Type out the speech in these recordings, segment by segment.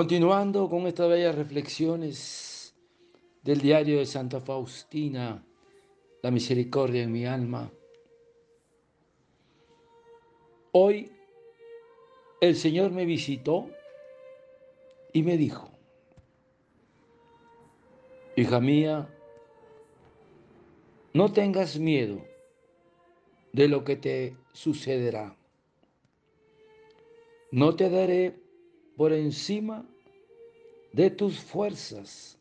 Continuando con estas bellas reflexiones del diario de Santa Faustina, la misericordia en mi alma. Hoy el Señor me visitó y me dijo, hija mía, no tengas miedo de lo que te sucederá. No te daré por encima de tus fuerzas.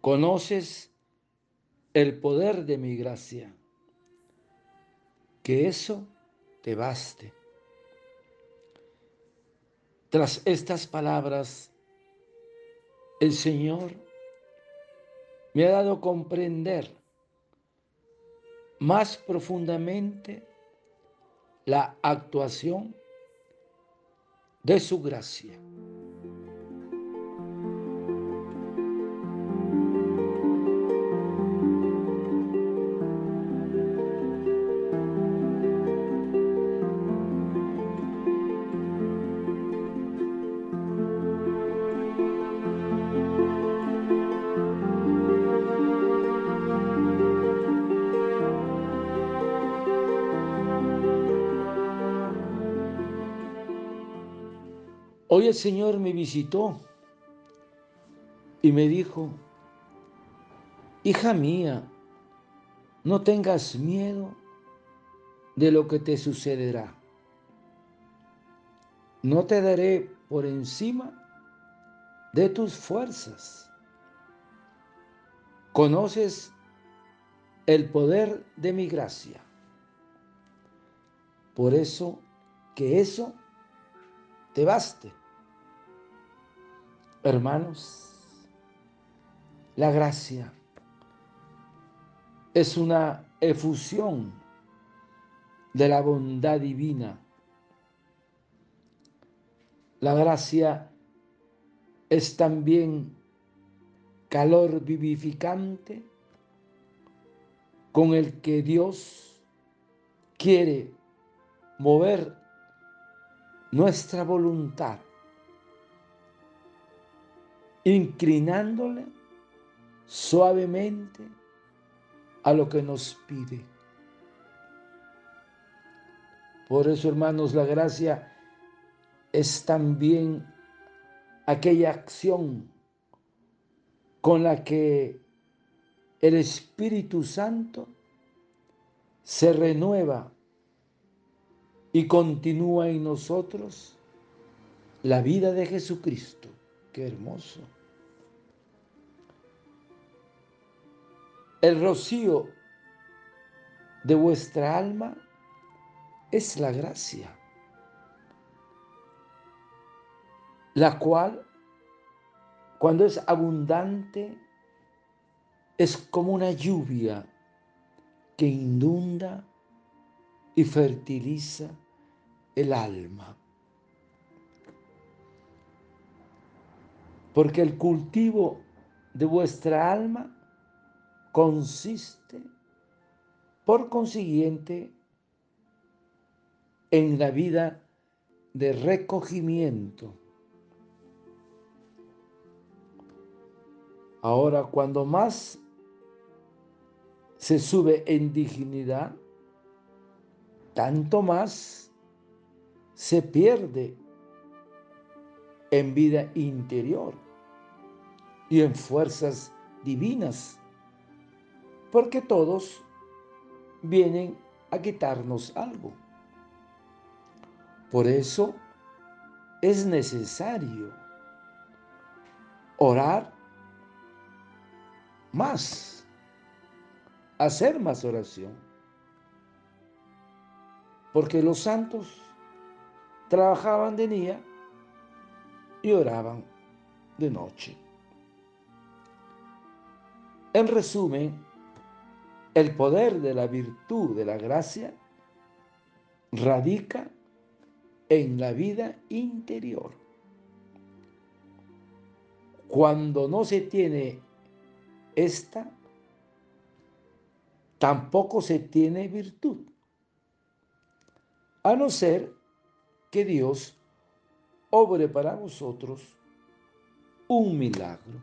Conoces el poder de mi gracia. Que eso te baste. Tras estas palabras, el Señor me ha dado comprender más profundamente la actuación de su gracia. Hoy el Señor me visitó y me dijo, hija mía, no tengas miedo de lo que te sucederá. No te daré por encima de tus fuerzas. Conoces el poder de mi gracia. Por eso que eso te baste. Hermanos, la gracia es una efusión de la bondad divina. La gracia es también calor vivificante con el que Dios quiere mover nuestra voluntad inclinándole suavemente a lo que nos pide. Por eso, hermanos, la gracia es también aquella acción con la que el Espíritu Santo se renueva y continúa en nosotros la vida de Jesucristo. Qué hermoso. El rocío de vuestra alma es la gracia, la cual, cuando es abundante, es como una lluvia que inunda y fertiliza el alma. Porque el cultivo de vuestra alma consiste, por consiguiente, en la vida de recogimiento. Ahora, cuando más se sube en dignidad, tanto más se pierde en vida interior y en fuerzas divinas, porque todos vienen a quitarnos algo. Por eso es necesario orar más, hacer más oración, porque los santos trabajaban de día y oraban de noche. En resumen, el poder de la virtud de la gracia radica en la vida interior. Cuando no se tiene esta, tampoco se tiene virtud, a no ser que Dios obre para vosotros un milagro.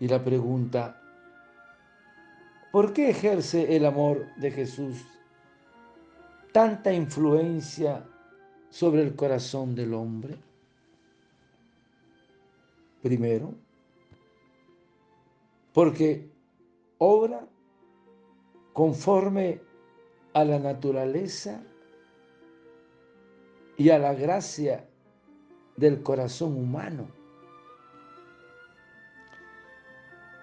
Y la pregunta, ¿por qué ejerce el amor de Jesús tanta influencia sobre el corazón del hombre? Primero, porque obra conforme a la naturaleza y a la gracia del corazón humano.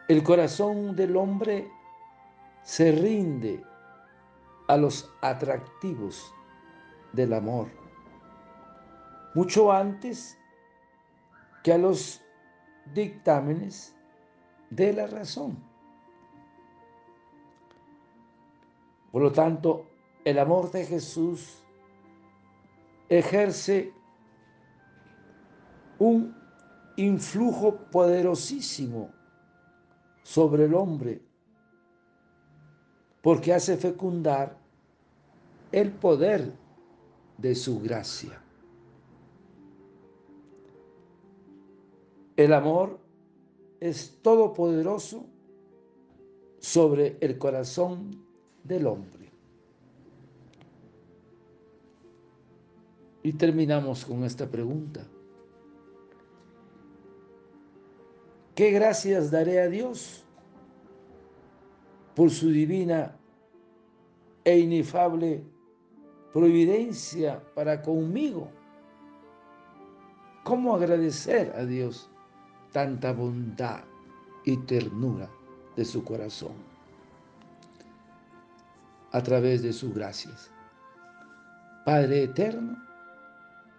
El corazón del hombre se rinde a los atractivos del amor, mucho antes que a los dictámenes de la razón. Por lo tanto, el amor de Jesús ejerce un influjo poderosísimo sobre el hombre, porque hace fecundar el poder de su gracia. El amor es todopoderoso sobre el corazón del hombre. Y terminamos con esta pregunta. ¿Qué gracias daré a Dios por su divina e inefable providencia para conmigo? ¿Cómo agradecer a Dios tanta bondad y ternura de su corazón a través de sus gracias? Padre eterno,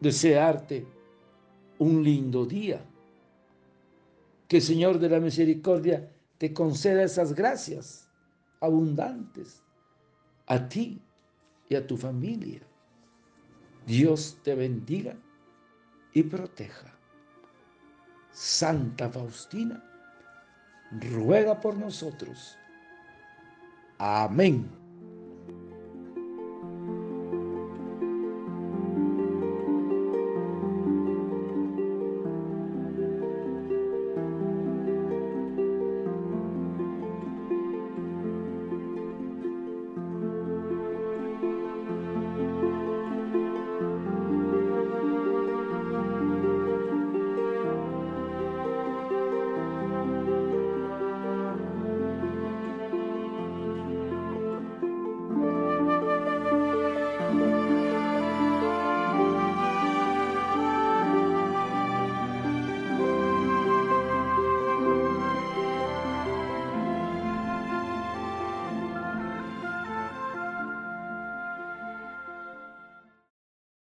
Desearte un lindo día. Que Señor de la Misericordia te conceda esas gracias abundantes a ti y a tu familia. Dios te bendiga y proteja. Santa Faustina, ruega por nosotros. Amén.